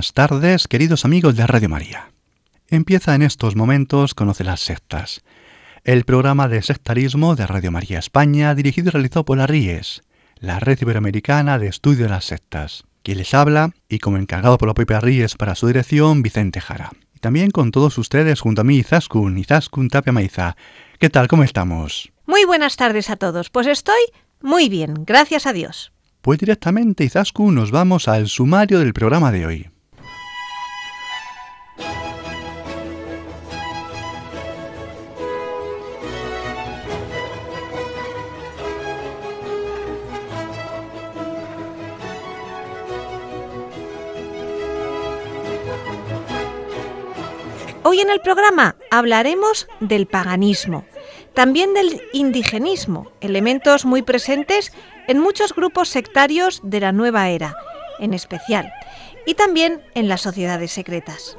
Buenas tardes, queridos amigos de Radio María. Empieza en estos momentos Conoce las sectas, el programa de sectarismo de Radio María España dirigido y realizado por la RIES, la Red Iberoamericana de Estudio de las Sectas. Quien les habla, y como encargado por la propia RIES para su dirección, Vicente Jara. Y también con todos ustedes junto a mí, Izaskun, Izaskun Tapia Maiza. ¿Qué tal? ¿Cómo estamos? Muy buenas tardes a todos. Pues estoy muy bien, gracias a Dios. Pues directamente, Izascu, nos vamos al sumario del programa de hoy. Hoy en el programa hablaremos del paganismo, también del indigenismo, elementos muy presentes en muchos grupos sectarios de la nueva era, en especial, y también en las sociedades secretas.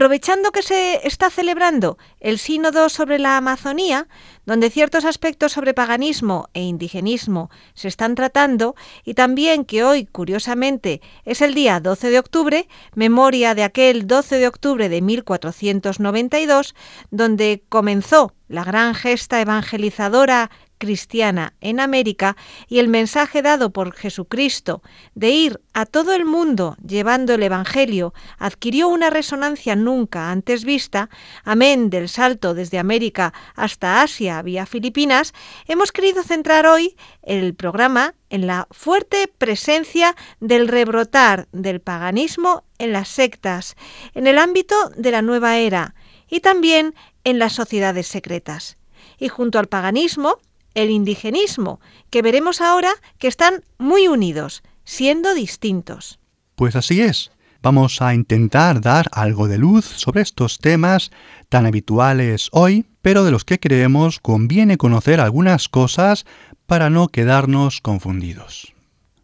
Aprovechando que se está celebrando el sínodo sobre la Amazonía, donde ciertos aspectos sobre paganismo e indigenismo se están tratando, y también que hoy, curiosamente, es el día 12 de octubre, memoria de aquel 12 de octubre de 1492, donde comenzó la gran gesta evangelizadora cristiana en América y el mensaje dado por Jesucristo de ir a todo el mundo llevando el Evangelio adquirió una resonancia nunca antes vista, amén del salto desde América hasta Asia vía Filipinas, hemos querido centrar hoy el programa en la fuerte presencia del rebrotar del paganismo en las sectas, en el ámbito de la nueva era y también en las sociedades secretas. Y junto al paganismo, el indigenismo, que veremos ahora que están muy unidos, siendo distintos. Pues así es. Vamos a intentar dar algo de luz sobre estos temas tan habituales hoy, pero de los que creemos conviene conocer algunas cosas para no quedarnos confundidos.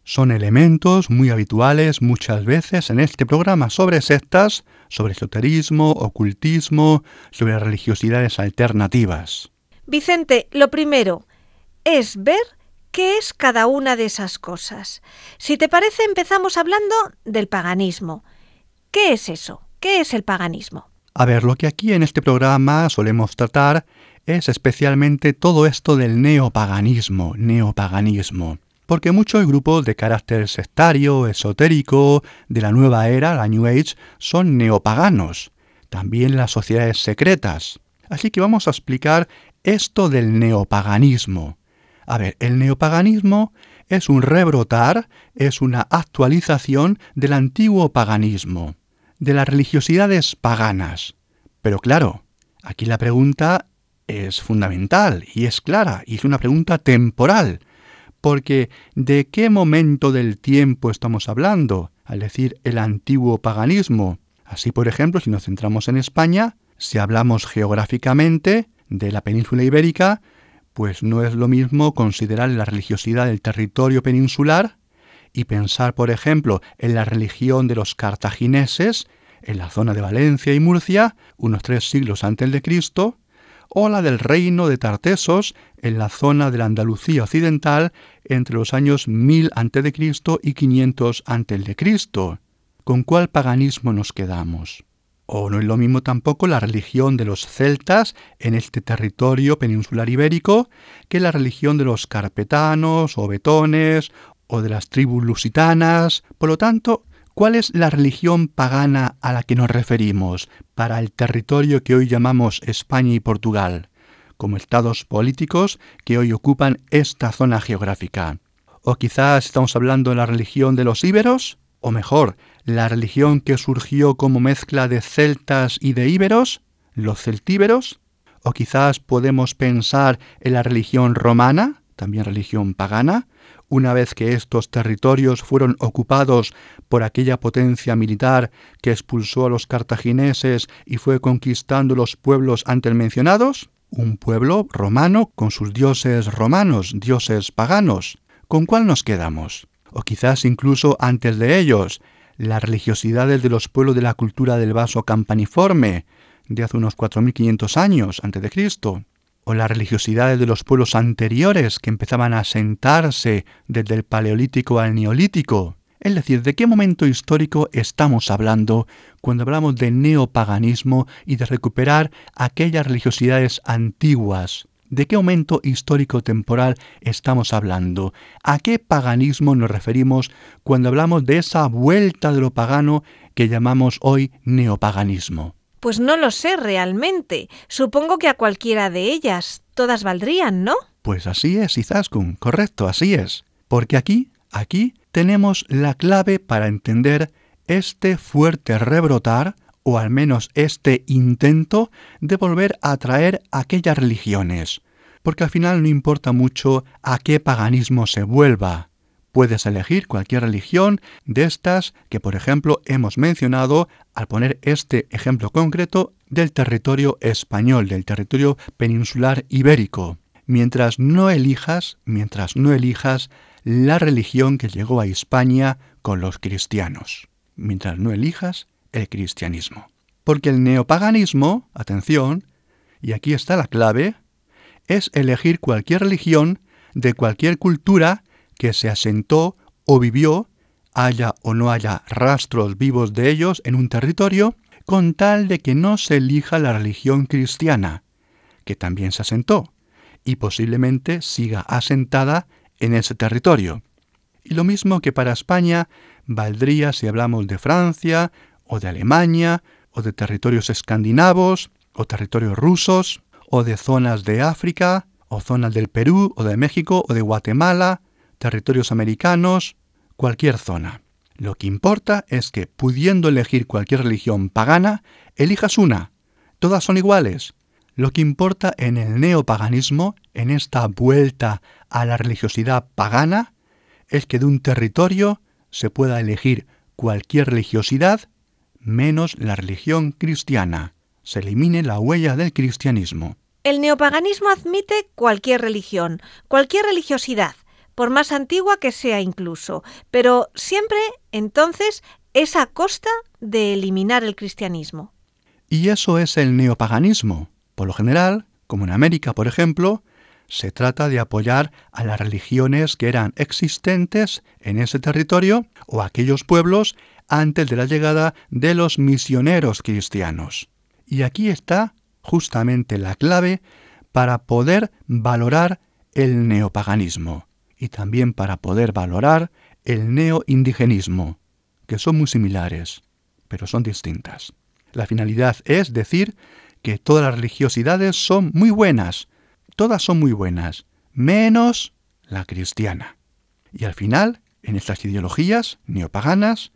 Son elementos muy habituales muchas veces en este programa sobre sectas, sobre esoterismo, ocultismo, sobre religiosidades alternativas. Vicente, lo primero, es ver qué es cada una de esas cosas. Si te parece, empezamos hablando del paganismo. ¿Qué es eso? ¿Qué es el paganismo? A ver, lo que aquí en este programa solemos tratar es especialmente todo esto del neopaganismo, neopaganismo. Porque muchos grupos de carácter sectario, esotérico, de la nueva era, la New Age, son neopaganos. También las sociedades secretas. Así que vamos a explicar esto del neopaganismo. A ver, el neopaganismo es un rebrotar, es una actualización del antiguo paganismo, de las religiosidades paganas. Pero claro, aquí la pregunta es fundamental y es clara, y es una pregunta temporal, porque ¿de qué momento del tiempo estamos hablando al decir el antiguo paganismo? Así, por ejemplo, si nos centramos en España, si hablamos geográficamente de la península ibérica, pues no es lo mismo considerar la religiosidad del territorio peninsular y pensar, por ejemplo, en la religión de los cartagineses en la zona de Valencia y Murcia, unos tres siglos antes de Cristo, o la del reino de Tartesos en la zona de la Andalucía occidental entre los años 1000 a.C. y 500 a.C. ¿Con cuál paganismo nos quedamos? O no es lo mismo tampoco la religión de los celtas en este territorio peninsular ibérico que la religión de los carpetanos o betones o de las tribus lusitanas. Por lo tanto, ¿cuál es la religión pagana a la que nos referimos para el territorio que hoy llamamos España y Portugal, como estados políticos que hoy ocupan esta zona geográfica? ¿O quizás estamos hablando de la religión de los íberos? ¿O mejor, la religión que surgió como mezcla de celtas y de íberos? ¿Los celtíberos? ¿O quizás podemos pensar en la religión romana, también religión pagana, una vez que estos territorios fueron ocupados por aquella potencia militar que expulsó a los cartagineses y fue conquistando los pueblos antes mencionados? Un pueblo romano con sus dioses romanos, dioses paganos. ¿Con cuál nos quedamos? O quizás incluso antes de ellos, las religiosidades de los pueblos de la cultura del vaso campaniforme, de hace unos 4.500 años antes de Cristo o las religiosidades de los pueblos anteriores que empezaban a asentarse desde el Paleolítico al Neolítico. Es decir, ¿de qué momento histórico estamos hablando cuando hablamos de neopaganismo y de recuperar aquellas religiosidades antiguas? ¿De qué momento histórico temporal estamos hablando? ¿A qué paganismo nos referimos cuando hablamos de esa vuelta de lo pagano que llamamos hoy neopaganismo? Pues no lo sé realmente. Supongo que a cualquiera de ellas. Todas valdrían, ¿no? Pues así es, Izaskun, correcto, así es. Porque aquí, aquí tenemos la clave para entender este fuerte rebrotar, o al menos este intento de volver a atraer aquellas religiones. Porque al final no importa mucho a qué paganismo se vuelva, Puedes elegir cualquier religión de estas que, por ejemplo, hemos mencionado al poner este ejemplo concreto del territorio español, del territorio peninsular ibérico. Mientras no elijas, mientras no elijas la religión que llegó a España con los cristianos. Mientras no elijas el cristianismo. Porque el neopaganismo, atención, y aquí está la clave, es elegir cualquier religión de cualquier cultura que se asentó o vivió, haya o no haya rastros vivos de ellos en un territorio, con tal de que no se elija la religión cristiana, que también se asentó, y posiblemente siga asentada en ese territorio. Y lo mismo que para España valdría si hablamos de Francia, o de Alemania, o de territorios escandinavos, o territorios rusos, o de zonas de África, o zonas del Perú, o de México, o de Guatemala, territorios americanos, cualquier zona. Lo que importa es que, pudiendo elegir cualquier religión pagana, elijas una. Todas son iguales. Lo que importa en el neopaganismo, en esta vuelta a la religiosidad pagana, es que de un territorio se pueda elegir cualquier religiosidad menos la religión cristiana. Se elimine la huella del cristianismo. El neopaganismo admite cualquier religión, cualquier religiosidad, por más antigua que sea incluso, pero siempre entonces es a costa de eliminar el cristianismo. Y eso es el neopaganismo. Por lo general, como en América, por ejemplo, se trata de apoyar a las religiones que eran existentes en ese territorio o aquellos pueblos antes de la llegada de los misioneros cristianos. Y aquí está justamente la clave para poder valorar el neopaganismo y también para poder valorar el neoindigenismo, que son muy similares, pero son distintas. La finalidad es decir que todas las religiosidades son muy buenas, todas son muy buenas, menos la cristiana. Y al final, en estas ideologías neopaganas,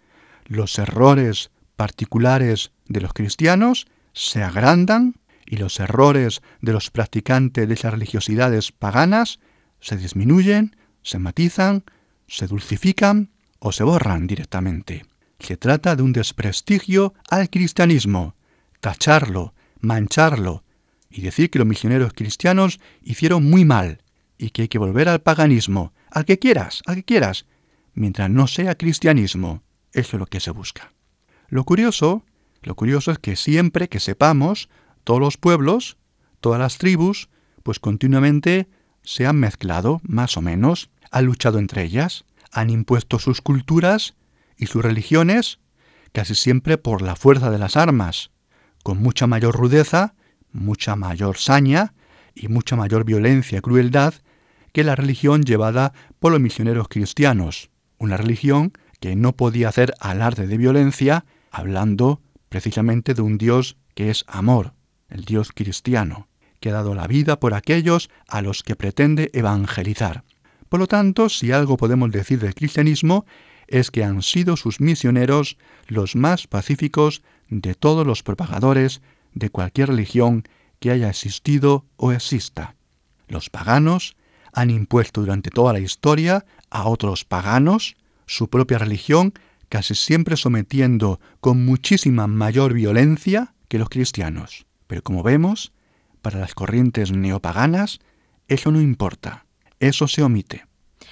los errores particulares de los cristianos se agrandan y los errores de los practicantes de esas religiosidades paganas se disminuyen se matizan, se dulcifican o se borran directamente. Se trata de un desprestigio al cristianismo, tacharlo, mancharlo y decir que los misioneros cristianos hicieron muy mal y que hay que volver al paganismo, al que quieras, al que quieras, mientras no sea cristianismo. Eso es lo que se busca. Lo curioso, lo curioso es que siempre que sepamos, todos los pueblos, todas las tribus, pues continuamente se han mezclado, más o menos, han luchado entre ellas, han impuesto sus culturas y sus religiones, casi siempre por la fuerza de las armas, con mucha mayor rudeza, mucha mayor saña y mucha mayor violencia y crueldad que la religión llevada por los misioneros cristianos, una religión que no podía hacer alarde de violencia, hablando precisamente de un Dios que es amor, el Dios cristiano, que ha dado la vida por aquellos a los que pretende evangelizar. Por lo tanto, si algo podemos decir del cristianismo, es que han sido sus misioneros los más pacíficos de todos los propagadores de cualquier religión que haya existido o exista. Los paganos han impuesto durante toda la historia a otros paganos su propia religión, casi siempre sometiendo con muchísima mayor violencia que los cristianos. Pero como vemos, para las corrientes neopaganas, eso no importa, eso se omite.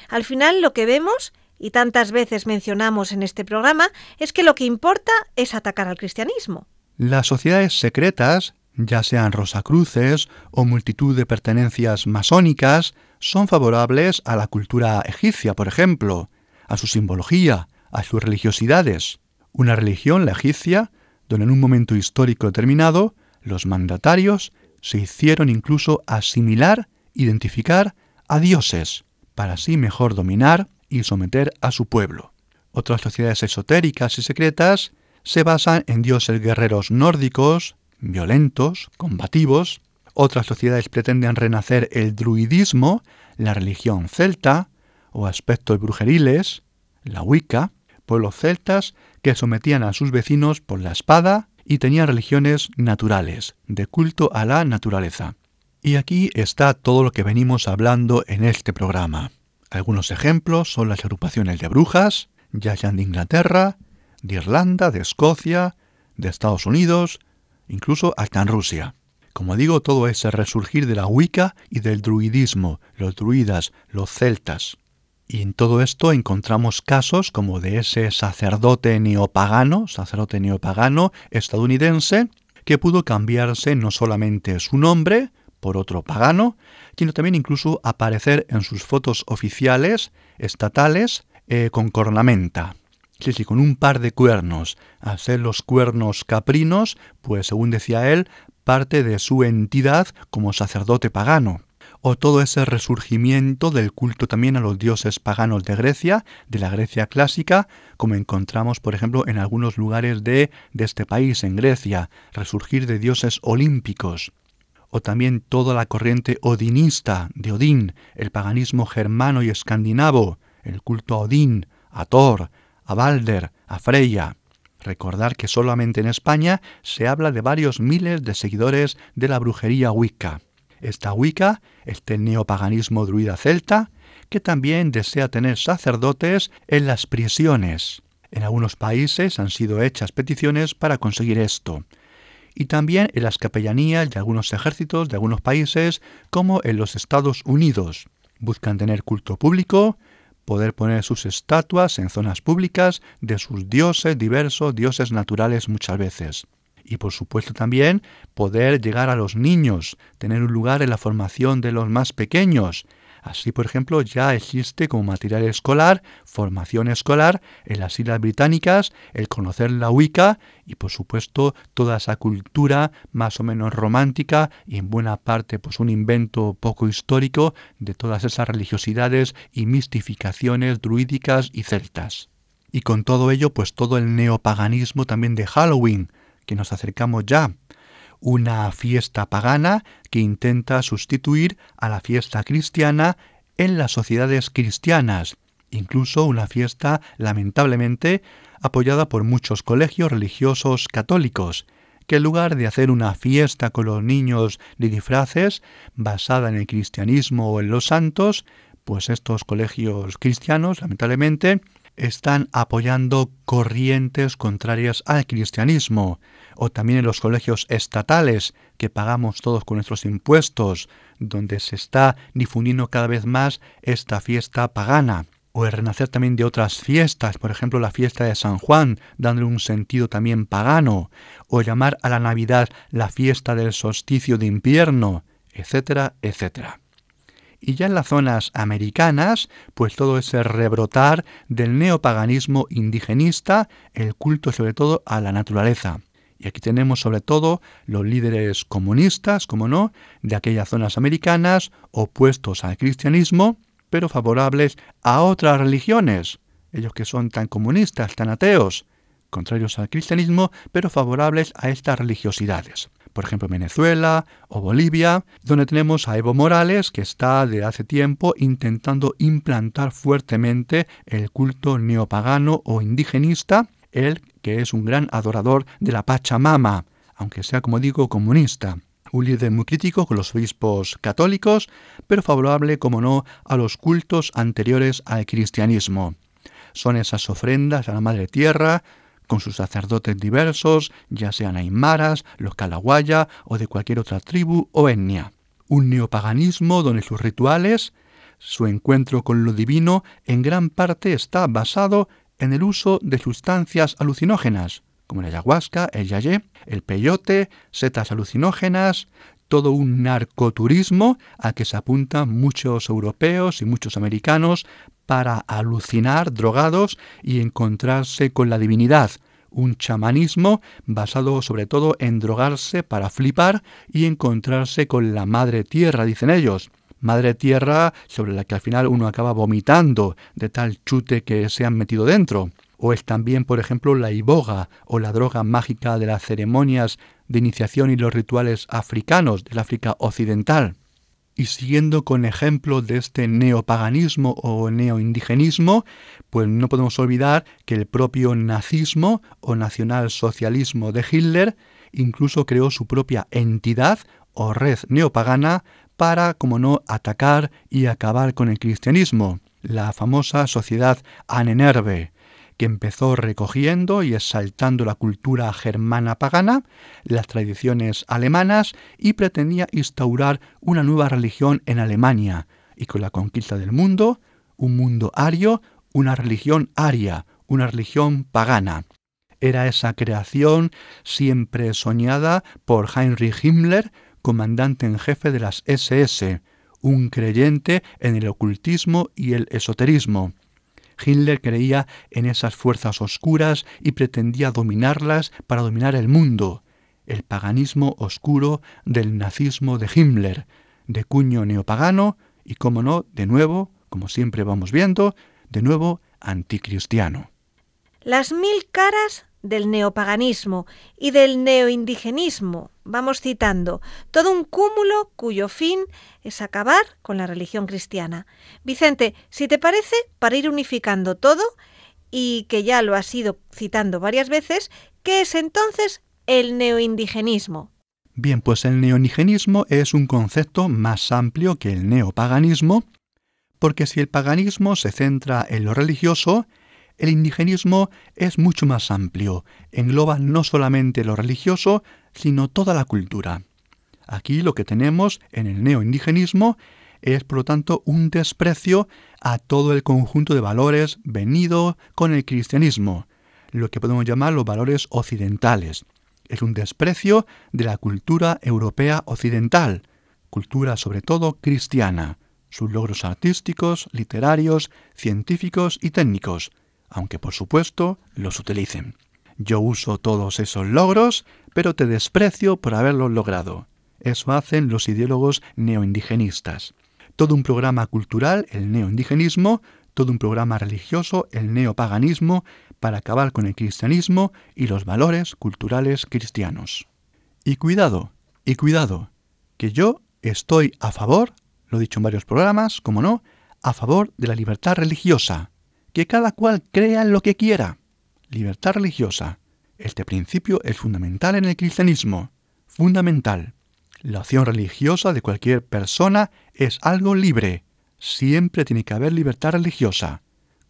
Al final lo que vemos, y tantas veces mencionamos en este programa, es que lo que importa es atacar al cristianismo. Las sociedades secretas, ya sean rosacruces o multitud de pertenencias masónicas, son favorables a la cultura egipcia, por ejemplo, a su simbología, a sus religiosidades. Una religión, la egipcia, donde en un momento histórico determinado los mandatarios se hicieron incluso asimilar, identificar a dioses, para así mejor dominar y someter a su pueblo. Otras sociedades esotéricas y secretas se basan en dioses guerreros nórdicos, violentos, combativos. Otras sociedades pretenden renacer el druidismo, la religión celta, o aspectos brujeriles, la Wicca, pueblos celtas que sometían a sus vecinos por la espada y tenían religiones naturales, de culto a la naturaleza. Y aquí está todo lo que venimos hablando en este programa. Algunos ejemplos son las agrupaciones de brujas, ya sean de Inglaterra, de Irlanda, de Escocia, de Estados Unidos, incluso hasta en Rusia. Como digo, todo ese resurgir de la Wicca y del druidismo, los druidas, los celtas. Y en todo esto encontramos casos como de ese sacerdote neopagano, sacerdote neopagano estadounidense, que pudo cambiarse no solamente su nombre por otro pagano, sino también incluso aparecer en sus fotos oficiales estatales eh, con cornamenta. Sí, sí, con un par de cuernos. Hacer los cuernos caprinos, pues según decía él, parte de su entidad como sacerdote pagano. O todo ese resurgimiento del culto también a los dioses paganos de Grecia, de la Grecia clásica, como encontramos, por ejemplo, en algunos lugares de, de este país, en Grecia, resurgir de dioses olímpicos o también toda la corriente odinista de Odín, el paganismo germano y escandinavo, el culto a Odín, a Thor, a Balder, a Freya. Recordar que solamente en España se habla de varios miles de seguidores de la brujería Wicca. Esta Wicca, este neopaganismo druida celta, que también desea tener sacerdotes en las prisiones. En algunos países han sido hechas peticiones para conseguir esto. Y también en las capellanías de algunos ejércitos de algunos países, como en los Estados Unidos. Buscan tener culto público, poder poner sus estatuas en zonas públicas de sus dioses diversos, dioses naturales muchas veces. Y por supuesto también poder llegar a los niños, tener un lugar en la formación de los más pequeños, Así, por ejemplo, ya existe como material escolar, formación escolar en las Islas Británicas, el conocer la Wicca y, por supuesto, toda esa cultura más o menos romántica y en buena parte pues un invento poco histórico de todas esas religiosidades y mistificaciones druídicas y celtas. Y con todo ello, pues todo el neopaganismo también de Halloween, que nos acercamos ya. Una fiesta pagana que intenta sustituir a la fiesta cristiana en las sociedades cristianas, incluso una fiesta lamentablemente apoyada por muchos colegios religiosos católicos, que en lugar de hacer una fiesta con los niños de disfraces basada en el cristianismo o en los santos, pues estos colegios cristianos, lamentablemente, están apoyando corrientes contrarias al cristianismo, o también en los colegios estatales que pagamos todos con nuestros impuestos, donde se está difundiendo cada vez más esta fiesta pagana, o el renacer también de otras fiestas, por ejemplo la fiesta de San Juan, dándole un sentido también pagano, o llamar a la Navidad la fiesta del solsticio de invierno, etcétera, etcétera. Y ya en las zonas americanas, pues todo ese rebrotar del neopaganismo indigenista, el culto sobre todo a la naturaleza. Y aquí tenemos sobre todo los líderes comunistas, como no, de aquellas zonas americanas, opuestos al cristianismo, pero favorables a otras religiones, ellos que son tan comunistas, tan ateos, contrarios al cristianismo, pero favorables a estas religiosidades. Por ejemplo, Venezuela o Bolivia, donde tenemos a Evo Morales, que está de hace tiempo intentando implantar fuertemente el culto neopagano o indigenista, él que es un gran adorador de la Pachamama, aunque sea, como digo, comunista. Un líder muy crítico con los obispos católicos, pero favorable, como no, a los cultos anteriores al cristianismo. Son esas ofrendas a la Madre Tierra, con sus sacerdotes diversos, ya sean aymaras, los calawaya o de cualquier otra tribu o etnia. Un neopaganismo donde sus rituales, su encuentro con lo divino, en gran parte está basado en el uso de sustancias alucinógenas, como la ayahuasca, el yayé, el peyote, setas alucinógenas, todo un narcoturismo a que se apuntan muchos europeos y muchos americanos para alucinar drogados y encontrarse con la divinidad, un chamanismo basado sobre todo en drogarse para flipar y encontrarse con la madre tierra, dicen ellos. Madre tierra sobre la que al final uno acaba vomitando de tal chute que se han metido dentro. O es también, por ejemplo, la iboga o la droga mágica de las ceremonias de iniciación y los rituales africanos del África occidental. Y siguiendo con ejemplo de este neopaganismo o neoindigenismo, pues no podemos olvidar que el propio nazismo o nacionalsocialismo de Hitler incluso creó su propia entidad o red neopagana para, como no, atacar y acabar con el cristianismo, la famosa sociedad Anenerve, que empezó recogiendo y exaltando la cultura germana pagana, las tradiciones alemanas y pretendía instaurar una nueva religión en Alemania, y con la conquista del mundo, un mundo ario, una religión aria, una religión pagana. Era esa creación siempre soñada por Heinrich Himmler, comandante en jefe de las SS, un creyente en el ocultismo y el esoterismo. Hitler creía en esas fuerzas oscuras y pretendía dominarlas para dominar el mundo. El paganismo oscuro del nazismo de Himmler, de cuño neopagano y, como no, de nuevo, como siempre vamos viendo, de nuevo anticristiano. Las mil caras del neopaganismo y del neoindigenismo, vamos citando, todo un cúmulo cuyo fin es acabar con la religión cristiana. Vicente, si te parece, para ir unificando todo, y que ya lo has ido citando varias veces, ¿qué es entonces el neoindigenismo? Bien, pues el neoindigenismo es un concepto más amplio que el neopaganismo, porque si el paganismo se centra en lo religioso, el indigenismo es mucho más amplio, engloba no solamente lo religioso, sino toda la cultura. Aquí lo que tenemos en el neoindigenismo es, por lo tanto, un desprecio a todo el conjunto de valores venido con el cristianismo, lo que podemos llamar los valores occidentales. Es un desprecio de la cultura europea occidental, cultura sobre todo cristiana, sus logros artísticos, literarios, científicos y técnicos, aunque por supuesto los utilicen. Yo uso todos esos logros, pero te desprecio por haberlos logrado. Eso hacen los ideólogos neoindigenistas. Todo un programa cultural, el neoindigenismo, todo un programa religioso, el neopaganismo, para acabar con el cristianismo y los valores culturales cristianos. Y cuidado, y cuidado, que yo estoy a favor, lo he dicho en varios programas, como no, a favor de la libertad religiosa que cada cual crea lo que quiera. Libertad religiosa. Este principio es fundamental en el cristianismo. Fundamental. La opción religiosa de cualquier persona es algo libre. Siempre tiene que haber libertad religiosa.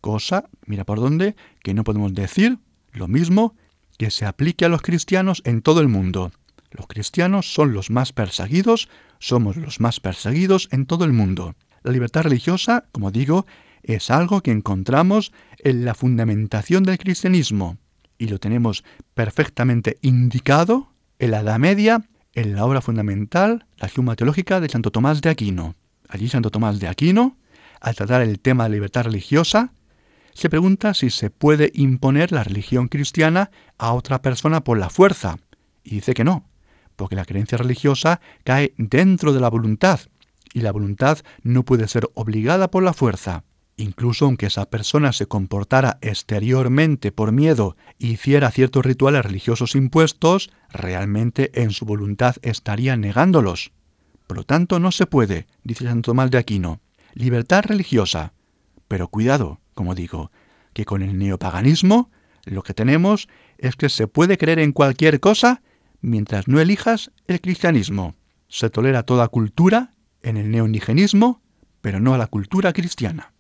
Cosa, mira por dónde, que no podemos decir lo mismo que se aplique a los cristianos en todo el mundo. Los cristianos son los más perseguidos, somos los más perseguidos en todo el mundo. La libertad religiosa, como digo, es algo que encontramos en la fundamentación del cristianismo y lo tenemos perfectamente indicado en la Edad Media, en la obra fundamental, la Suma Teológica de Santo Tomás de Aquino. Allí Santo Tomás de Aquino, al tratar el tema de libertad religiosa, se pregunta si se puede imponer la religión cristiana a otra persona por la fuerza, Y dice que no, porque la creencia religiosa cae dentro de la voluntad, y la voluntad no puede ser obligada por la fuerza. Incluso aunque esa persona se comportara exteriormente por miedo e hiciera ciertos rituales religiosos impuestos, realmente en su voluntad estaría negándolos. Por lo tanto, no se puede, dice Santo Tomás de Aquino. Libertad religiosa. Pero cuidado, como digo, que con el neopaganismo lo que tenemos es que se puede creer en cualquier cosa mientras no elijas el cristianismo. Se tolera toda cultura en el neoindigenismo, pero no a la cultura cristiana.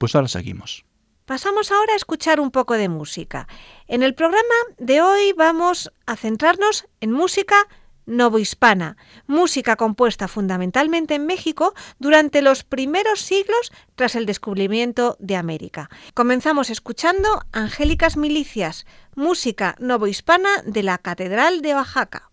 Pues ahora seguimos. Pasamos ahora a escuchar un poco de música. En el programa de hoy vamos a centrarnos en música novohispana, música compuesta fundamentalmente en México durante los primeros siglos tras el descubrimiento de América. Comenzamos escuchando Angélicas Milicias, música novohispana de la Catedral de Oaxaca.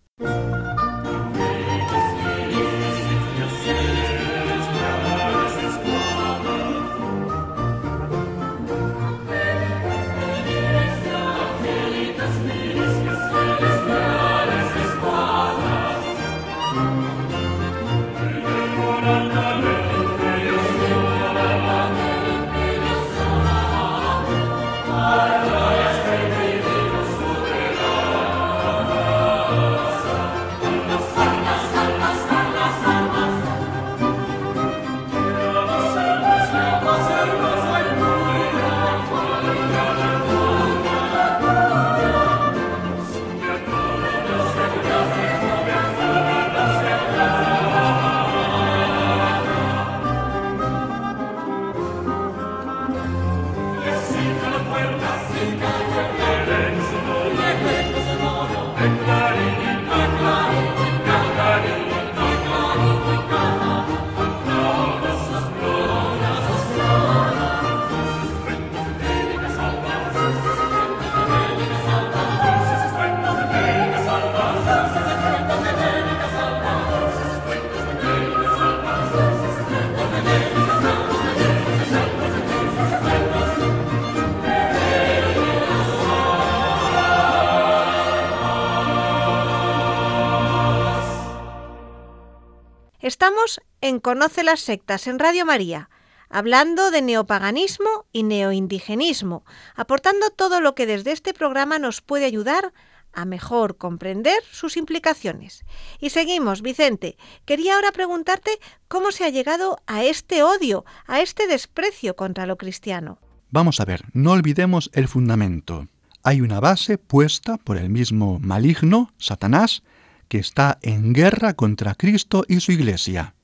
Estamos en Conoce las sectas en Radio María, hablando de neopaganismo y neoindigenismo, aportando todo lo que desde este programa nos puede ayudar a mejor comprender sus implicaciones. Y seguimos, Vicente. Quería ahora preguntarte cómo se ha llegado a este odio, a este desprecio contra lo cristiano. Vamos a ver, no olvidemos el fundamento. Hay una base puesta por el mismo maligno, Satanás, que está en guerra contra Cristo y su Iglesia.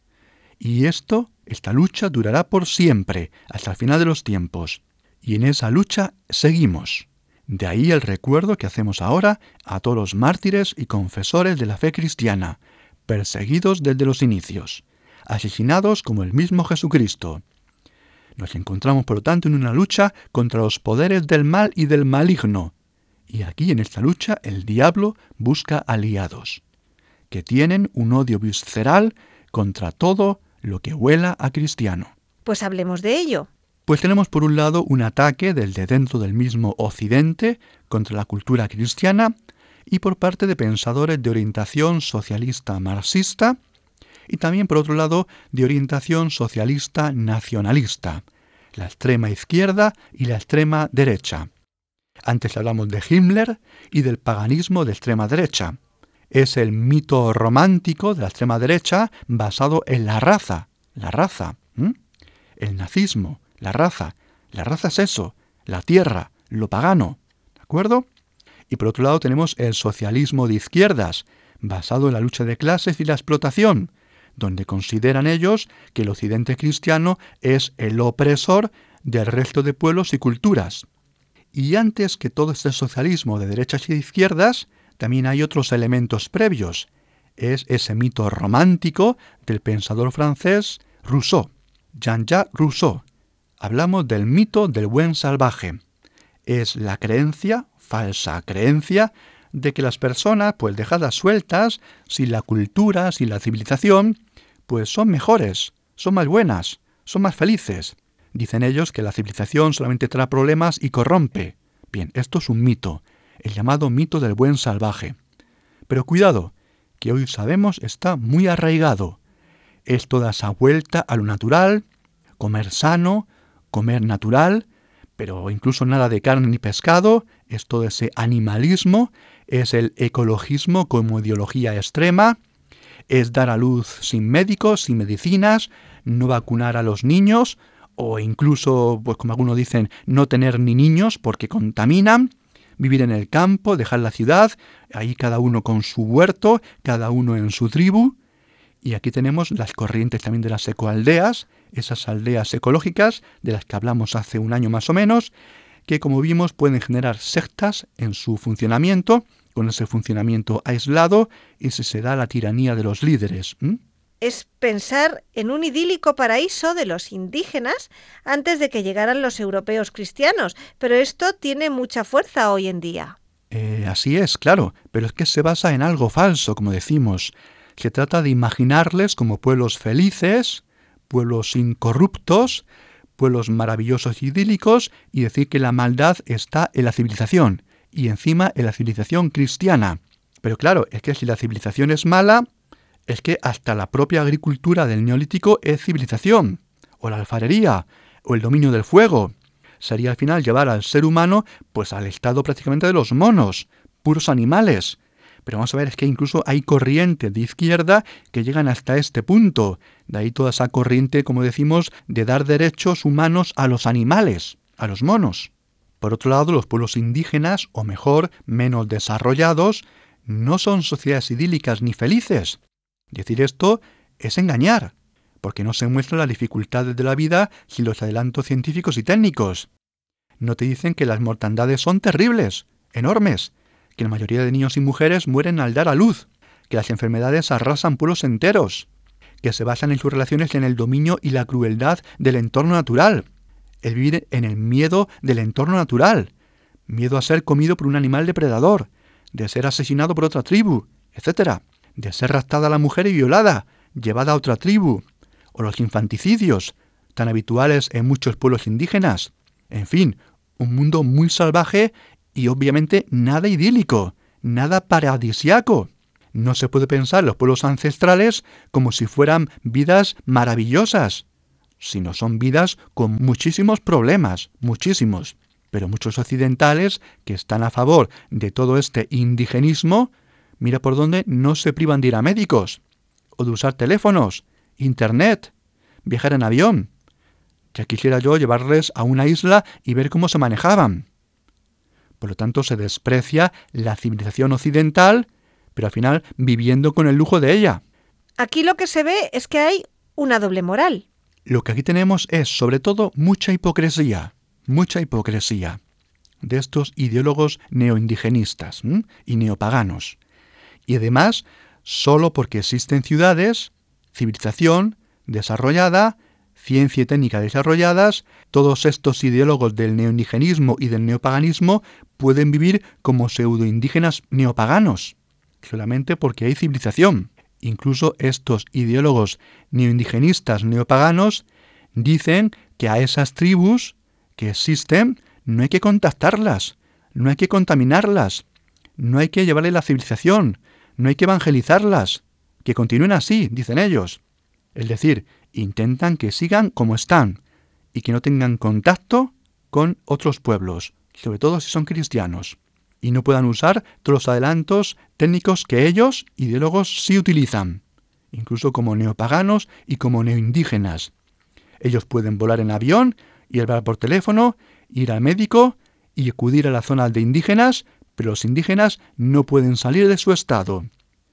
Y esto, esta lucha durará por siempre, hasta el final de los tiempos. Y en esa lucha seguimos. De ahí el recuerdo que hacemos ahora a todos los mártires y confesores de la fe cristiana, perseguidos desde los inicios, asesinados como el mismo Jesucristo. Nos encontramos, por lo tanto, en una lucha contra los poderes del mal y del maligno. Y aquí en esta lucha el diablo busca aliados que tienen un odio visceral contra todo lo que huela a cristiano. Pues hablemos de ello. Pues tenemos por un lado un ataque del de dentro del mismo Occidente contra la cultura cristiana y por parte de pensadores de orientación socialista marxista y también por otro lado de orientación socialista nacionalista, la extrema izquierda y la extrema derecha. Antes hablamos de Himmler y del paganismo de extrema derecha es el mito romántico de la extrema derecha basado en la raza, la raza, el nazismo, la raza. La raza es eso, la tierra, lo pagano, ¿de acuerdo? Y por otro lado tenemos el socialismo de izquierdas, basado en la lucha de clases y la explotación, donde consideran ellos que el occidente cristiano es el opresor del resto de pueblos y culturas. Y antes que todo este socialismo de derechas y de izquierdas, también hay otros elementos previos. Es ese mito romántico del pensador francés Rousseau, Jean-Jacques Rousseau. Hablamos del mito del buen salvaje. Es la creencia, falsa creencia, de que las personas, pues dejadas sueltas, sin la cultura, sin la civilización, pues son mejores, son más buenas, son más felices. Dicen ellos que la civilización solamente trae problemas y corrompe. Bien, esto es un mito el llamado mito del buen salvaje. Pero cuidado, que hoy sabemos está muy arraigado. Es toda esa vuelta a lo natural, comer sano, comer natural, pero incluso nada de carne ni pescado, es todo ese animalismo, es el ecologismo como ideología extrema, es dar a luz sin médicos, sin medicinas, no vacunar a los niños, o incluso, pues como algunos dicen, no tener ni niños porque contaminan, vivir en el campo, dejar la ciudad, ahí cada uno con su huerto, cada uno en su tribu. Y aquí tenemos las corrientes también de las ecoaldeas, esas aldeas ecológicas de las que hablamos hace un año más o menos, que como vimos pueden generar sectas en su funcionamiento, con ese funcionamiento aislado, y se da la tiranía de los líderes es pensar en un idílico paraíso de los indígenas antes de que llegaran los europeos cristianos, pero esto tiene mucha fuerza hoy en día. Eh, así es, claro, pero es que se basa en algo falso, como decimos. Se trata de imaginarles como pueblos felices, pueblos incorruptos, pueblos maravillosos y idílicos, y decir que la maldad está en la civilización, y encima en la civilización cristiana. Pero claro, es que si la civilización es mala, es que hasta la propia agricultura del neolítico es civilización, o la alfarería, o el dominio del fuego. Sería al final llevar al ser humano pues al estado prácticamente de los monos, puros animales. Pero vamos a ver, es que incluso hay corrientes de izquierda que llegan hasta este punto. De ahí toda esa corriente, como decimos, de dar derechos humanos a los animales, a los monos. Por otro lado, los pueblos indígenas, o mejor, menos desarrollados, no son sociedades idílicas ni felices, Decir esto es engañar, porque no se muestran las dificultades de la vida sin los adelantos científicos y técnicos. No te dicen que las mortandades son terribles, enormes, que la mayoría de niños y mujeres mueren al dar a luz, que las enfermedades arrasan pueblos enteros, que se basan en sus relaciones en el dominio y la crueldad del entorno natural, el vivir en el miedo del entorno natural, miedo a ser comido por un animal depredador, de ser asesinado por otra tribu, etc de ser raptada la mujer y violada, llevada a otra tribu, o los infanticidios, tan habituales en muchos pueblos indígenas. En fin, un mundo muy salvaje y obviamente nada idílico, nada paradisiaco. No se puede pensar los pueblos ancestrales como si fueran vidas maravillosas, sino son vidas con muchísimos problemas, muchísimos. Pero muchos occidentales que están a favor de todo este indigenismo Mira por dónde no se privan de ir a médicos, o de usar teléfonos, internet, viajar en avión. Ya quisiera yo llevarles a una isla y ver cómo se manejaban. Por lo tanto, se desprecia la civilización occidental, pero al final viviendo con el lujo de ella. Aquí lo que se ve es que hay una doble moral. Lo que aquí tenemos es, sobre todo, mucha hipocresía, mucha hipocresía de estos ideólogos neoindigenistas y neopaganos, y además solo porque existen ciudades, civilización desarrollada, ciencia y técnica desarrolladas, todos estos ideólogos del neoindigenismo y del neopaganismo pueden vivir como pseudoindígenas neopaganos, solamente porque hay civilización. Incluso estos ideólogos neoindigenistas neopaganos dicen que a esas tribus que existen no hay que contactarlas, no hay que contaminarlas, no hay que llevarle la civilización, no hay que evangelizarlas, que continúen así, dicen ellos. Es decir, intentan que sigan como están y que no tengan contacto con otros pueblos, sobre todo si son cristianos, y no puedan usar todos los adelantos técnicos que ellos, ideólogos, sí utilizan, incluso como neopaganos y como neoindígenas. Ellos pueden volar en avión y hablar por teléfono, ir al médico y acudir a la zona de indígenas pero los indígenas no pueden salir de su estado.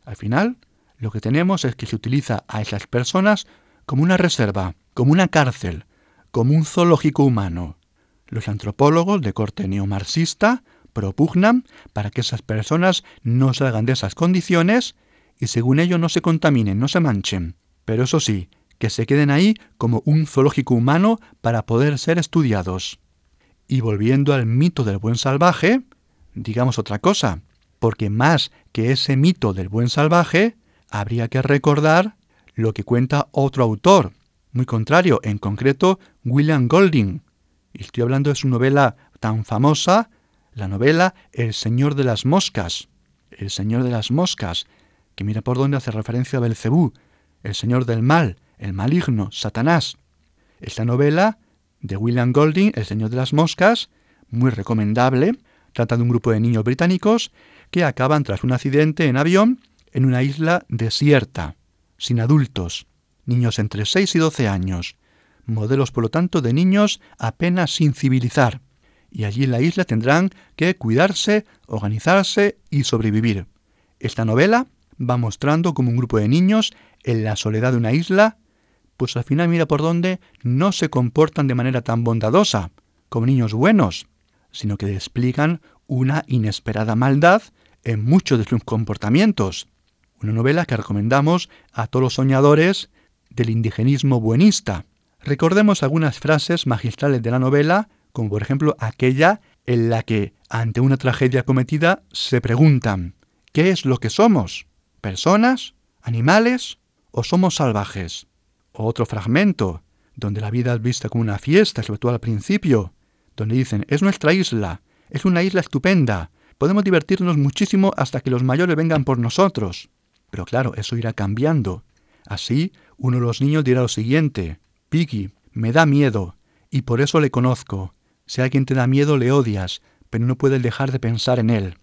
Al final, lo que tenemos es que se utiliza a esas personas como una reserva, como una cárcel, como un zoológico humano. Los antropólogos de corte neomarxista propugnan para que esas personas no salgan de esas condiciones y según ello no se contaminen, no se manchen. Pero eso sí, que se queden ahí como un zoológico humano para poder ser estudiados. Y volviendo al mito del buen salvaje, digamos otra cosa, porque más que ese mito del buen salvaje, habría que recordar lo que cuenta otro autor, muy contrario, en concreto William Golding. Y estoy hablando de su novela tan famosa, la novela El Señor de las Moscas. El señor de las moscas, que mira por dónde hace referencia a Belcebú, el señor del mal, el maligno, Satanás. Esta novela de William Golding, El señor de las moscas, muy recomendable, trata de un grupo de niños británicos que acaban tras un accidente en avión en una isla desierta, sin adultos, niños entre 6 y 12 años, modelos por lo tanto de niños apenas sin civilizar, y allí en la isla tendrán que cuidarse, organizarse y sobrevivir. Esta novela va mostrando como un grupo de niños en la soledad de una isla, pues al final mira por dónde no se comportan de manera tan bondadosa, como niños buenos, sino que explican una inesperada maldad en muchos de sus comportamientos. Una novela que recomendamos a todos los soñadores del indigenismo buenista. Recordemos algunas frases magistrales de la novela, como por ejemplo aquella en la que, ante una tragedia cometida, se preguntan, ¿qué es lo que somos? ¿Personas? ¿Animales? ¿O somos salvajes? Otro fragmento, donde la vida es vista como una fiesta, sobre todo al principio, donde dicen, es nuestra isla, es una isla estupenda, podemos divertirnos muchísimo hasta que los mayores vengan por nosotros. Pero claro, eso irá cambiando. Así, uno de los niños dirá lo siguiente, Piggy, me da miedo, y por eso le conozco. Si alguien te da miedo, le odias, pero no puedes dejar de pensar en él.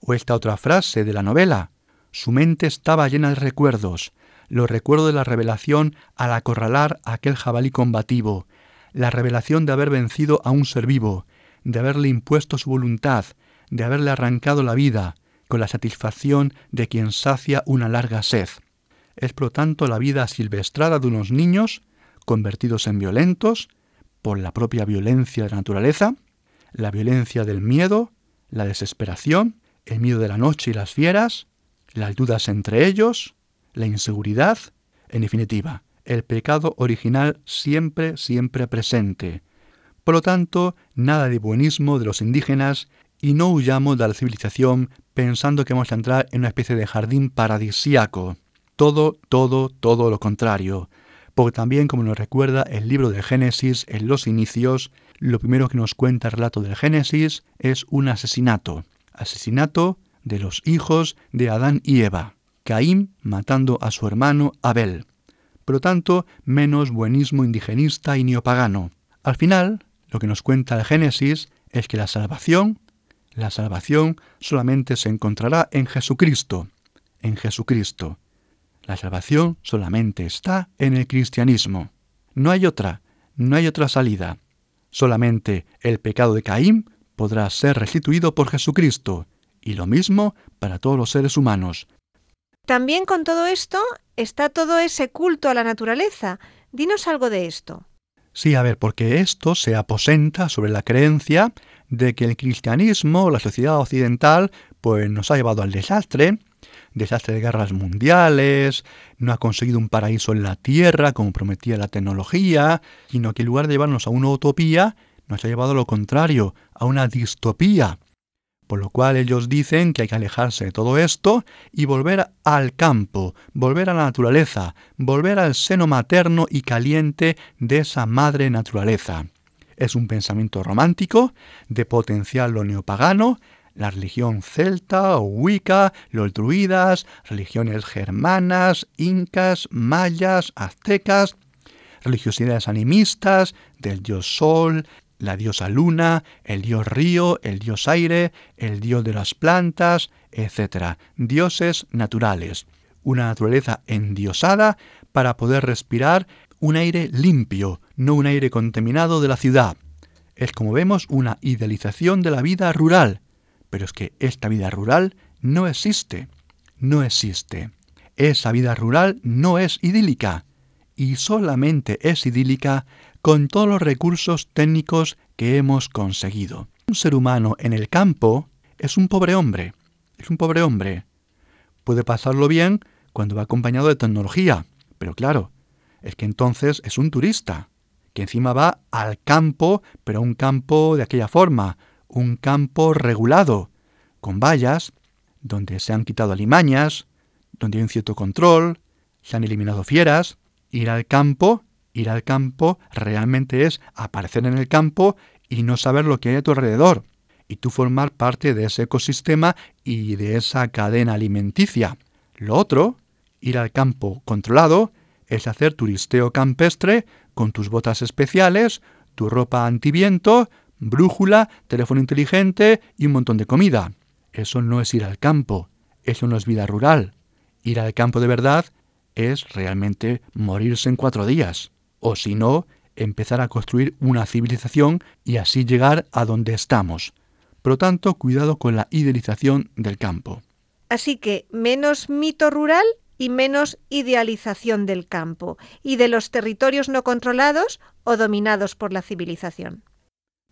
O esta otra frase de la novela, su mente estaba llena de recuerdos, los recuerdos de la revelación al acorralar aquel jabalí combativo, la revelación de haber vencido a un ser vivo, de haberle impuesto su voluntad, de haberle arrancado la vida, con la satisfacción de quien sacia una larga sed. Es por lo tanto la vida silvestrada de unos niños, convertidos en violentos, por la propia violencia de la naturaleza, la violencia del miedo, la desesperación, el miedo de la noche y las fieras, las dudas entre ellos, la inseguridad, en definitiva, el pecado original siempre, siempre presente. Por lo tanto, nada de buenismo de los indígenas y no huyamos de la civilización pensando que vamos a entrar en una especie de jardín paradisíaco. Todo, todo, todo lo contrario. Porque también, como nos recuerda el libro de Génesis en los inicios, lo primero que nos cuenta el relato del Génesis es un asesinato. Asesinato de los hijos de Adán y Eva. Caín matando a su hermano Abel. Por lo tanto, menos buenismo indigenista y neopagano. Al final, lo que nos cuenta el Génesis es que la salvación, la salvación solamente se encontrará en Jesucristo, en Jesucristo. La salvación solamente está en el cristianismo. No hay otra, no hay otra salida. Solamente el pecado de Caín podrá ser restituido por Jesucristo, y lo mismo para todos los seres humanos. También con todo esto está todo ese culto a la naturaleza. Dinos algo de esto. Sí, a ver, porque esto se aposenta sobre la creencia de que el cristianismo, la sociedad occidental, pues nos ha llevado al desastre, desastre de guerras mundiales, no ha conseguido un paraíso en la tierra como prometía la tecnología, sino que en lugar de llevarnos a una utopía, nos ha llevado a lo contrario, a una distopía. Por lo cual ellos dicen que hay que alejarse de todo esto y volver al campo, volver a la naturaleza, volver al seno materno y caliente de esa madre naturaleza. Es un pensamiento romántico de potencial lo neopagano, la religión celta o wicca, los druidas, religiones germanas, incas, mayas, aztecas, religiosidades animistas, del dios sol, la diosa luna, el dios río, el dios aire, el dios de las plantas, etc. Dioses naturales. Una naturaleza endiosada para poder respirar un aire limpio, no un aire contaminado de la ciudad. Es como vemos una idealización de la vida rural, pero es que esta vida rural no existe, no existe. Esa vida rural no es idílica, y solamente es idílica con todos los recursos técnicos que hemos conseguido. Un ser humano en el campo es un pobre hombre, es un pobre hombre. Puede pasarlo bien cuando va acompañado de tecnología, pero claro, es que entonces es un turista, que encima va al campo, pero un campo de aquella forma, un campo regulado, con vallas, donde se han quitado alimañas, donde hay un cierto control, se han eliminado fieras. Ir al campo Ir al campo realmente es aparecer en el campo y no saber lo que hay a tu alrededor. y tú formar parte de ese ecosistema y de esa cadena alimenticia. Lo otro, ir al campo controlado, es hacer turisteo campestre con tus botas especiales, tu ropa antiviento, brújula, teléfono inteligente y un montón de comida. Eso no es ir al campo, eso no es vida rural. Ir al campo de verdad es realmente morirse en cuatro días, o si no, empezar a construir una civilización y así llegar a donde estamos. Por lo tanto, cuidado con la idealización del campo. Así que menos mito rural y menos idealización del campo y de los territorios no controlados o dominados por la civilización.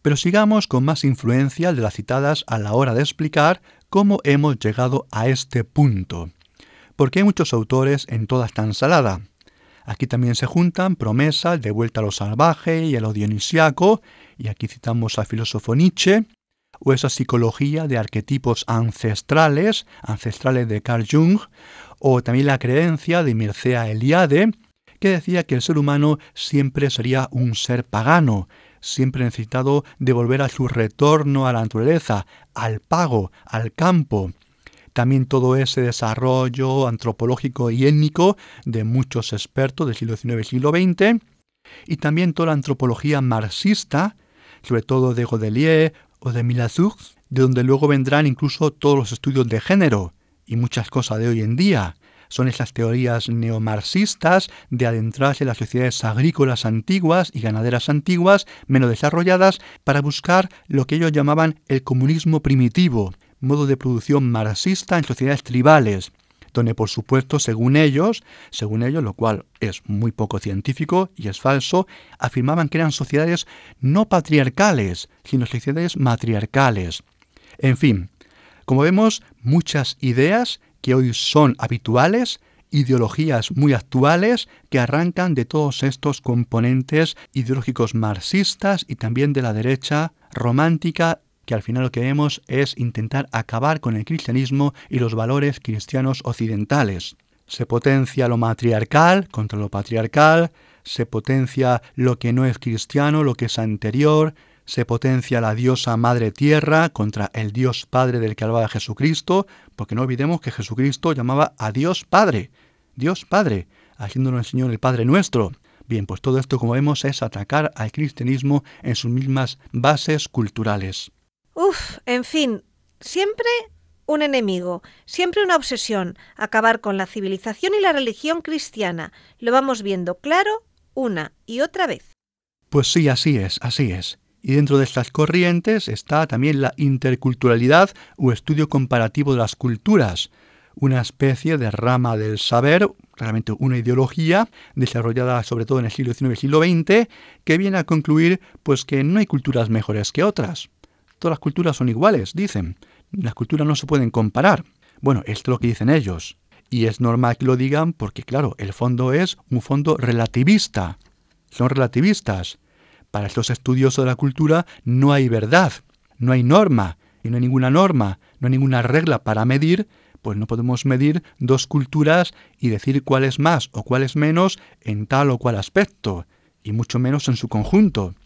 Pero sigamos con más influencia de las citadas a la hora de explicar cómo hemos llegado a este punto. Porque hay muchos autores en toda esta ensalada. Aquí también se juntan promesas de vuelta a lo salvaje y a lo dionisiaco, y aquí citamos al filósofo Nietzsche, o esa psicología de arquetipos ancestrales, ancestrales de Carl Jung, o también la creencia de Mircea Eliade, que decía que el ser humano siempre sería un ser pagano, siempre necesitado de volver a su retorno a la naturaleza, al pago, al campo. También todo ese desarrollo antropológico y étnico de muchos expertos del siglo XIX y siglo XX, y también toda la antropología marxista, sobre todo de Godelier o de Milazur, de donde luego vendrán incluso todos los estudios de género y muchas cosas de hoy en día. Son esas teorías neomarxistas de adentrarse en las sociedades agrícolas antiguas y ganaderas antiguas menos desarrolladas para buscar lo que ellos llamaban el comunismo primitivo, modo de producción marxista en sociedades tribales, donde por supuesto, según ellos, según ellos, lo cual es muy poco científico y es falso, afirmaban que eran sociedades no patriarcales, sino sociedades matriarcales. En fin, como vemos, muchas ideas que hoy son habituales, ideologías muy actuales que arrancan de todos estos componentes ideológicos marxistas y también de la derecha romántica que al final lo que vemos es intentar acabar con el cristianismo y los valores cristianos occidentales. Se potencia lo matriarcal contra lo patriarcal, se potencia lo que no es cristiano, lo que es anterior, se potencia la diosa Madre Tierra contra el Dios Padre del que hablaba Jesucristo, porque no olvidemos que Jesucristo llamaba a Dios Padre, Dios Padre, haciéndolo el Señor el Padre nuestro. Bien, pues todo esto, como vemos, es atacar al cristianismo en sus mismas bases culturales. Uf, en fin, siempre un enemigo, siempre una obsesión, acabar con la civilización y la religión cristiana. Lo vamos viendo claro una y otra vez. Pues sí, así es, así es. Y dentro de estas corrientes está también la interculturalidad o estudio comparativo de las culturas, una especie de rama del saber, realmente una ideología desarrollada sobre todo en el siglo XIX y siglo XX, que viene a concluir pues que no hay culturas mejores que otras. Todas las culturas son iguales, dicen. Las culturas no se pueden comparar. Bueno, esto es lo que dicen ellos. Y es normal que lo digan porque, claro, el fondo es un fondo relativista. Son relativistas. Para estos estudiosos de la cultura no hay verdad, no hay norma, y no hay ninguna norma, no hay ninguna regla para medir, pues no podemos medir dos culturas y decir cuál es más o cuál es menos en tal o cual aspecto, y mucho menos en su conjunto.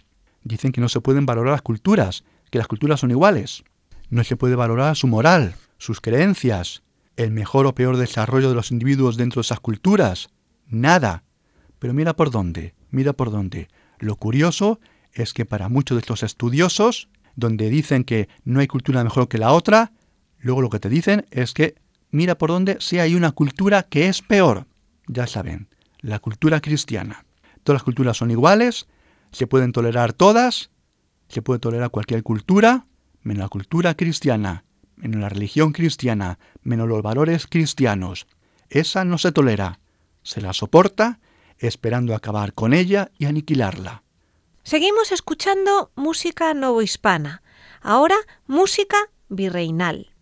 Dicen que no se pueden valorar las culturas, que las culturas son iguales. No se puede valorar su moral, sus creencias, el mejor o peor desarrollo de los individuos dentro de esas culturas. Nada. Pero mira por dónde, mira por dónde. Lo curioso es que para muchos de estos estudiosos, donde dicen que no hay cultura mejor que la otra, luego lo que te dicen es que mira por dónde si hay una cultura que es peor. Ya saben, la cultura cristiana. Todas las culturas son iguales, se pueden tolerar todas, se puede tolerar cualquier cultura, menos la cultura cristiana, menos la religión cristiana, menos los valores cristianos. Esa no se tolera. Se la soporta esperando acabar con ella y aniquilarla. Seguimos escuchando música novohispana, ahora música virreinal.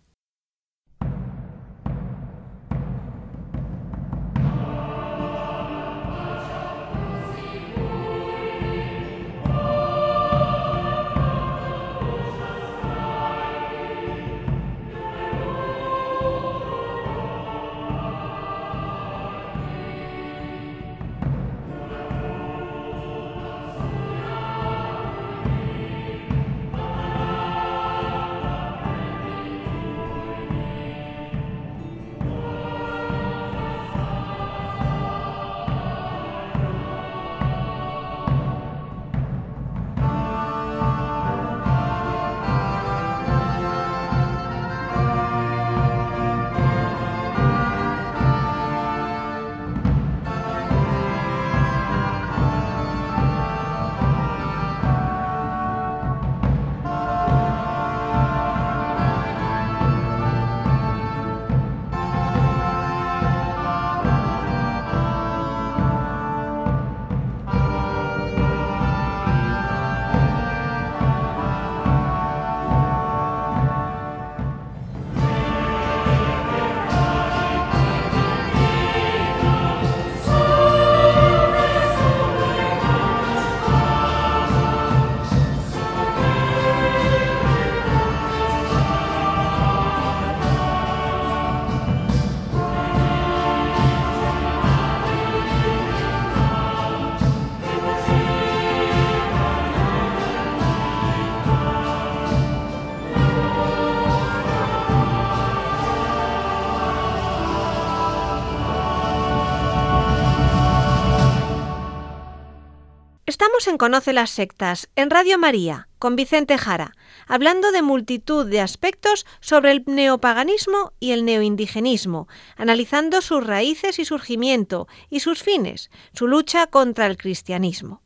Estamos en Conoce las Sectas, en Radio María, con Vicente Jara, hablando de multitud de aspectos sobre el neopaganismo y el neoindigenismo, analizando sus raíces y surgimiento y sus fines, su lucha contra el cristianismo.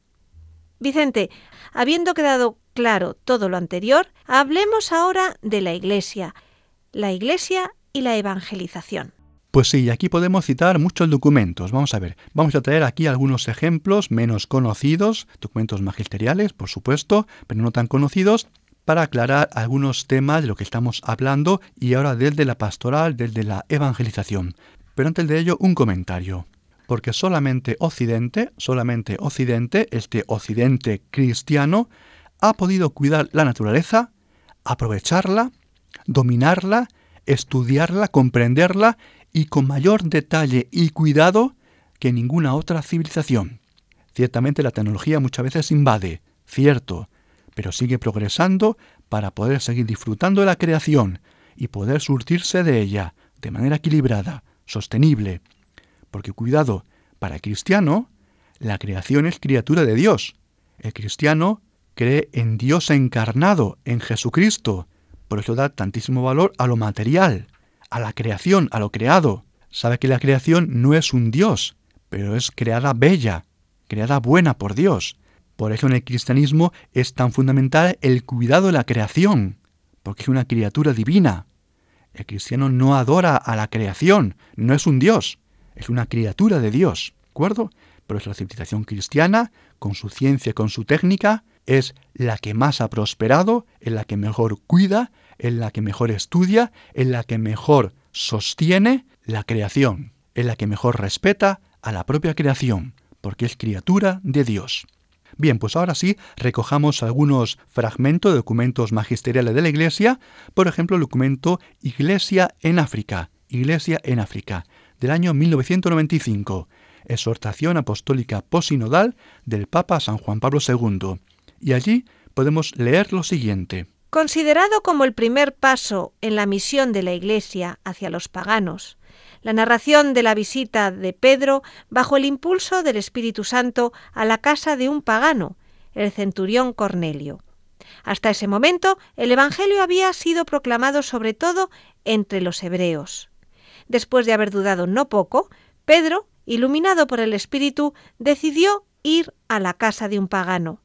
Vicente, habiendo quedado claro todo lo anterior, hablemos ahora de la Iglesia, la Iglesia y la evangelización. Pues sí, aquí podemos citar muchos documentos. Vamos a ver, vamos a traer aquí algunos ejemplos menos conocidos, documentos magisteriales, por supuesto, pero no tan conocidos, para aclarar algunos temas de lo que estamos hablando y ahora desde la pastoral, desde la evangelización. Pero antes de ello, un comentario. Porque solamente Occidente, solamente Occidente, este Occidente cristiano, ha podido cuidar la naturaleza, aprovecharla, dominarla, estudiarla, comprenderla y con mayor detalle y cuidado que ninguna otra civilización. Ciertamente la tecnología muchas veces invade, cierto, pero sigue progresando para poder seguir disfrutando de la creación y poder surtirse de ella de manera equilibrada, sostenible. Porque cuidado, para el cristiano, la creación es criatura de Dios. El cristiano cree en Dios encarnado, en Jesucristo. Por eso da tantísimo valor a lo material a la creación, a lo creado. Sabe que la creación no es un Dios, pero es creada bella, creada buena por Dios. Por eso en el cristianismo es tan fundamental el cuidado de la creación, porque es una criatura divina. El cristiano no adora a la creación, no es un Dios, es una criatura de Dios, ¿de acuerdo? Pero es la civilización cristiana, con su ciencia, con su técnica, es la que más ha prosperado, es la que mejor cuida, en la que mejor estudia, en la que mejor sostiene la creación, en la que mejor respeta a la propia creación, porque es criatura de Dios. Bien, pues ahora sí, recojamos algunos fragmentos de documentos magisteriales de la Iglesia, por ejemplo, el documento Iglesia en África, Iglesia en África, del año 1995, exhortación apostólica posinodal del Papa San Juan Pablo II. Y allí podemos leer lo siguiente. Considerado como el primer paso en la misión de la Iglesia hacia los paganos, la narración de la visita de Pedro bajo el impulso del Espíritu Santo a la casa de un pagano, el centurión Cornelio. Hasta ese momento el Evangelio había sido proclamado sobre todo entre los hebreos. Después de haber dudado no poco, Pedro, iluminado por el Espíritu, decidió ir a la casa de un pagano.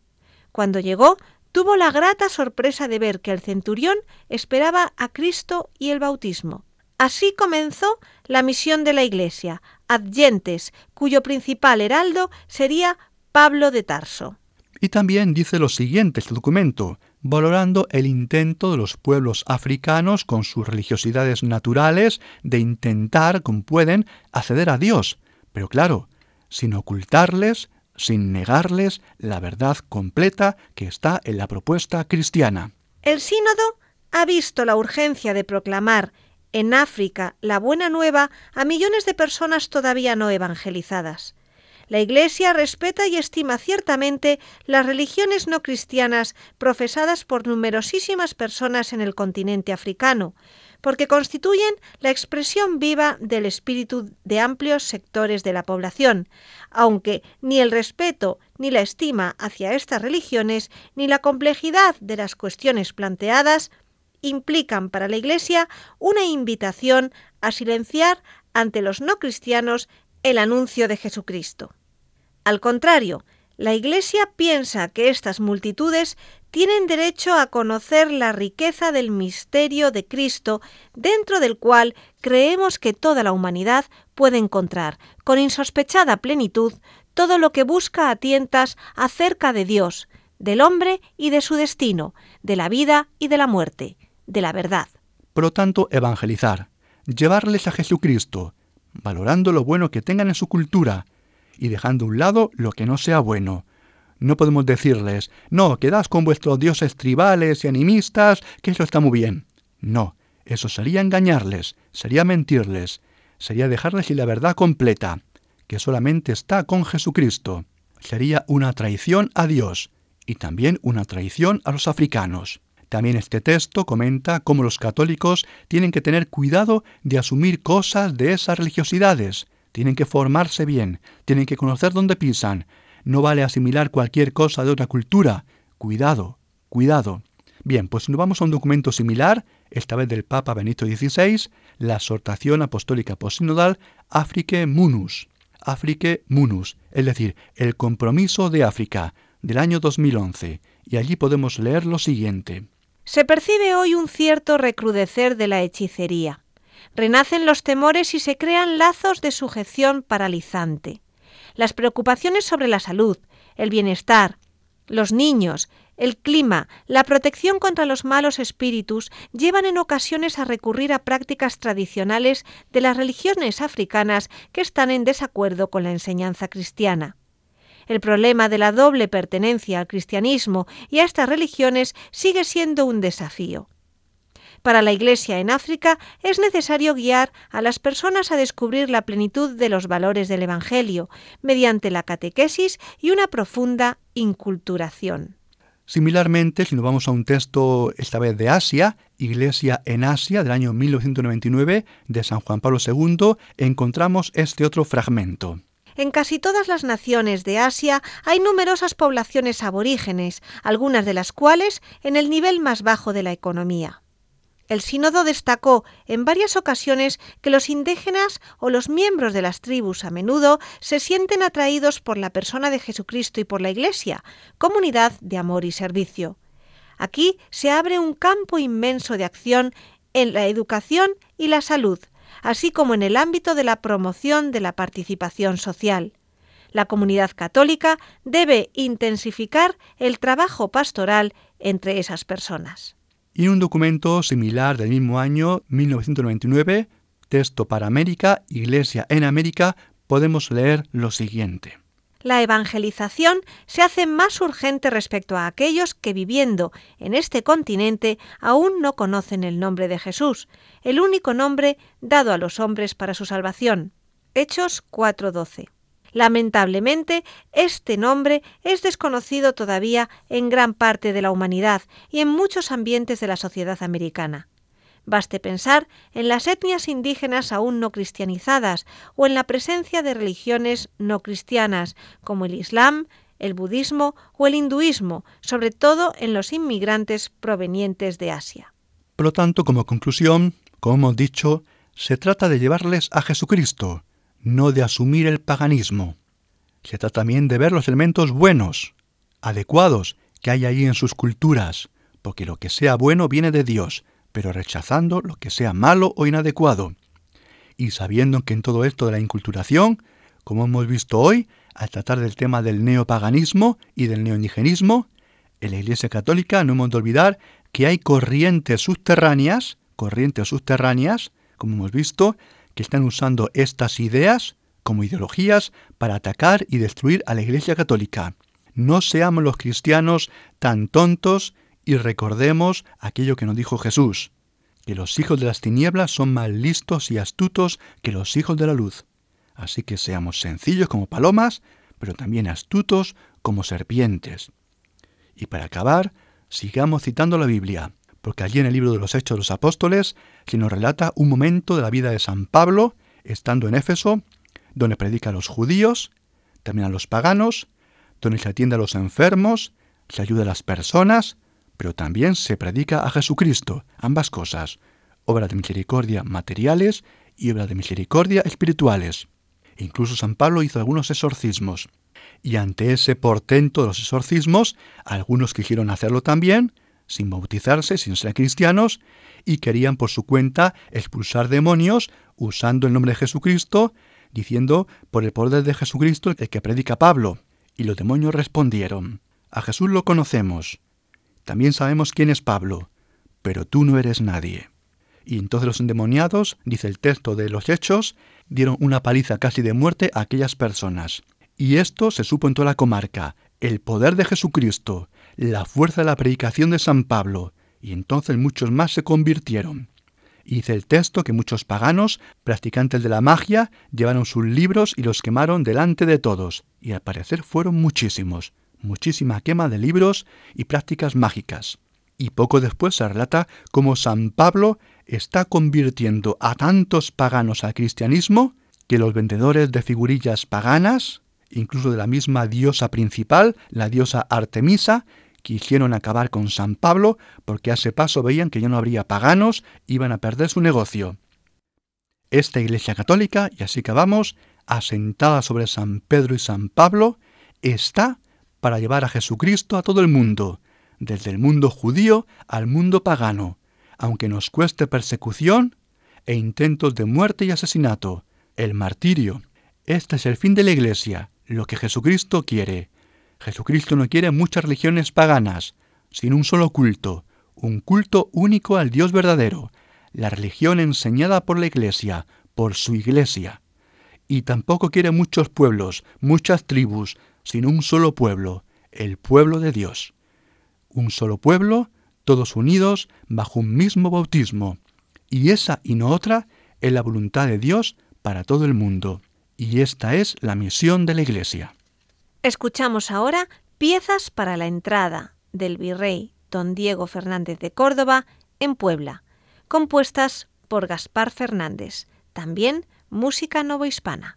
Cuando llegó, tuvo la grata sorpresa de ver que el centurión esperaba a Cristo y el bautismo. Así comenzó la misión de la Iglesia, adyentes, cuyo principal heraldo sería Pablo de Tarso. Y también dice lo siguiente este documento, valorando el intento de los pueblos africanos con sus religiosidades naturales de intentar, como pueden, acceder a Dios, pero claro, sin ocultarles sin negarles la verdad completa que está en la propuesta cristiana. El sínodo ha visto la urgencia de proclamar en África la buena nueva a millones de personas todavía no evangelizadas. La Iglesia respeta y estima ciertamente las religiones no cristianas profesadas por numerosísimas personas en el continente africano, porque constituyen la expresión viva del espíritu de amplios sectores de la población, aunque ni el respeto ni la estima hacia estas religiones ni la complejidad de las cuestiones planteadas implican para la Iglesia una invitación a silenciar ante los no cristianos el anuncio de Jesucristo. Al contrario, la Iglesia piensa que estas multitudes tienen derecho a conocer la riqueza del misterio de Cristo, dentro del cual creemos que toda la humanidad puede encontrar, con insospechada plenitud, todo lo que busca a tientas acerca de Dios, del hombre y de su destino, de la vida y de la muerte, de la verdad. Por lo tanto, evangelizar, llevarles a Jesucristo, valorando lo bueno que tengan en su cultura, y dejando a un lado lo que no sea bueno. No podemos decirles, no, quedad con vuestros dioses tribales y animistas, que eso está muy bien. No, eso sería engañarles, sería mentirles, sería dejarles sin la verdad completa, que solamente está con Jesucristo. Sería una traición a Dios y también una traición a los africanos. También este texto comenta cómo los católicos tienen que tener cuidado de asumir cosas de esas religiosidades, tienen que formarse bien, tienen que conocer dónde pisan, No vale asimilar cualquier cosa de otra cultura. Cuidado, cuidado. Bien, pues nos vamos a un documento similar, esta vez del Papa Benito XVI, la exhortación apostólica posinodal Afrique Munus. Afrique Munus, es decir, el compromiso de África, del año 2011. Y allí podemos leer lo siguiente. Se percibe hoy un cierto recrudecer de la hechicería. Renacen los temores y se crean lazos de sujeción paralizante. Las preocupaciones sobre la salud, el bienestar, los niños, el clima, la protección contra los malos espíritus llevan en ocasiones a recurrir a prácticas tradicionales de las religiones africanas que están en desacuerdo con la enseñanza cristiana. El problema de la doble pertenencia al cristianismo y a estas religiones sigue siendo un desafío. Para la Iglesia en África es necesario guiar a las personas a descubrir la plenitud de los valores del Evangelio mediante la catequesis y una profunda inculturación. Similarmente, si nos vamos a un texto esta vez de Asia, Iglesia en Asia del año 1999 de San Juan Pablo II, encontramos este otro fragmento. En casi todas las naciones de Asia hay numerosas poblaciones aborígenes, algunas de las cuales en el nivel más bajo de la economía. El sínodo destacó en varias ocasiones que los indígenas o los miembros de las tribus a menudo se sienten atraídos por la persona de Jesucristo y por la Iglesia, comunidad de amor y servicio. Aquí se abre un campo inmenso de acción en la educación y la salud, así como en el ámbito de la promoción de la participación social. La comunidad católica debe intensificar el trabajo pastoral entre esas personas. Y un documento similar del mismo año, 1999, texto para América, Iglesia en América, podemos leer lo siguiente. La evangelización se hace más urgente respecto a aquellos que viviendo en este continente aún no conocen el nombre de Jesús, el único nombre dado a los hombres para su salvación. Hechos 4:12. Lamentablemente, este nombre es desconocido todavía en gran parte de la humanidad y en muchos ambientes de la sociedad americana. Baste pensar en las etnias indígenas aún no cristianizadas o en la presencia de religiones no cristianas como el Islam, el budismo o el hinduismo, sobre todo en los inmigrantes provenientes de Asia. Por lo tanto, como conclusión, como dicho, se trata de llevarles a Jesucristo, no de asumir el paganismo. Se trata también de ver los elementos buenos, adecuados, que hay ahí en sus culturas, porque lo que sea bueno viene de Dios, pero rechazando lo que sea malo o inadecuado. Y sabiendo que en todo esto de la inculturación, como hemos visto hoy, al tratar del tema del neopaganismo y del neoindigenismo, en la Iglesia Católica no hemos de olvidar que hay corrientes subterráneas, corrientes subterráneas, como hemos visto, que están usando estas ideas como ideologías para atacar y destruir a la Iglesia Católica. No seamos los cristianos tan tontos y recordemos aquello que nos dijo Jesús, que los hijos de las tinieblas son más listos y astutos que los hijos de la luz. Así que seamos sencillos como palomas, pero también astutos como serpientes. Y para acabar, sigamos citando la Biblia porque allí en el libro de los Hechos de los Apóstoles se nos relata un momento de la vida de San Pablo, estando en Éfeso, donde predica a los judíos, también a los paganos, donde se atiende a los enfermos, se ayuda a las personas, pero también se predica a Jesucristo, ambas cosas, obra de misericordia materiales y obra de misericordia espirituales. incluso San Pablo hizo algunos exorcismos. Y ante ese portento de los exorcismos, algunos quisieron hacerlo también, sin bautizarse, sin ser cristianos, y querían por su cuenta expulsar demonios usando el nombre de Jesucristo, diciendo por el poder de Jesucristo el que predica Pablo. Y los demonios respondieron, a Jesús lo conocemos, también sabemos quién es Pablo, pero tú no eres nadie. Y entonces los endemoniados, dice el texto de los Hechos, dieron una paliza casi de muerte a aquellas personas. Y esto se supo en toda la comarca, el poder de Jesucristo, la fuerza de la predicación de San Pablo, y entonces muchos más se convirtieron. Y dice el texto que muchos paganos, practicantes de la magia, llevaron sus libros y los quemaron delante de todos, y al parecer fueron muchísimos, muchísima quema de libros y prácticas mágicas. Y poco después se relata cómo San Pablo está convirtiendo a tantos paganos al cristianismo que los vendedores de figurillas paganas incluso de la misma diosa principal, la diosa Artemisa, quisieron acabar con San Pablo porque a ese paso veían que ya no habría paganos, iban a perder su negocio. Esta Iglesia Católica, y así acabamos, asentada sobre San Pedro y San Pablo, está para llevar a Jesucristo a todo el mundo, desde el mundo judío al mundo pagano, aunque nos cueste persecución e intentos de muerte y asesinato, el martirio. Este es el fin de la Iglesia, lo que Jesucristo quiere. Jesucristo no quiere muchas religiones paganas, sino un solo culto, un culto único al Dios verdadero, la religión enseñada por la Iglesia, por su Iglesia. Y tampoco quiere muchos pueblos, muchas tribus, sino un solo pueblo, el pueblo de Dios. Un solo pueblo, todos unidos bajo un mismo bautismo. Y esa y no otra es la voluntad de Dios para todo el mundo. Y esta es la misión de la Iglesia. Escuchamos ahora piezas para la entrada del virrey don Diego Fernández de Córdoba en Puebla, compuestas por Gaspar Fernández, también música novohispana.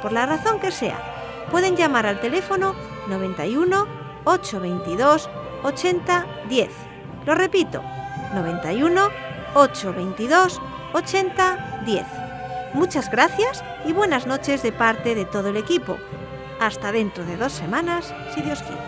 por la razón que sea, pueden llamar al teléfono 91 822 80 10. Lo repito, 91 822 80 10. Muchas gracias y buenas noches de parte de todo el equipo. Hasta dentro de dos semanas, si Dios quiere.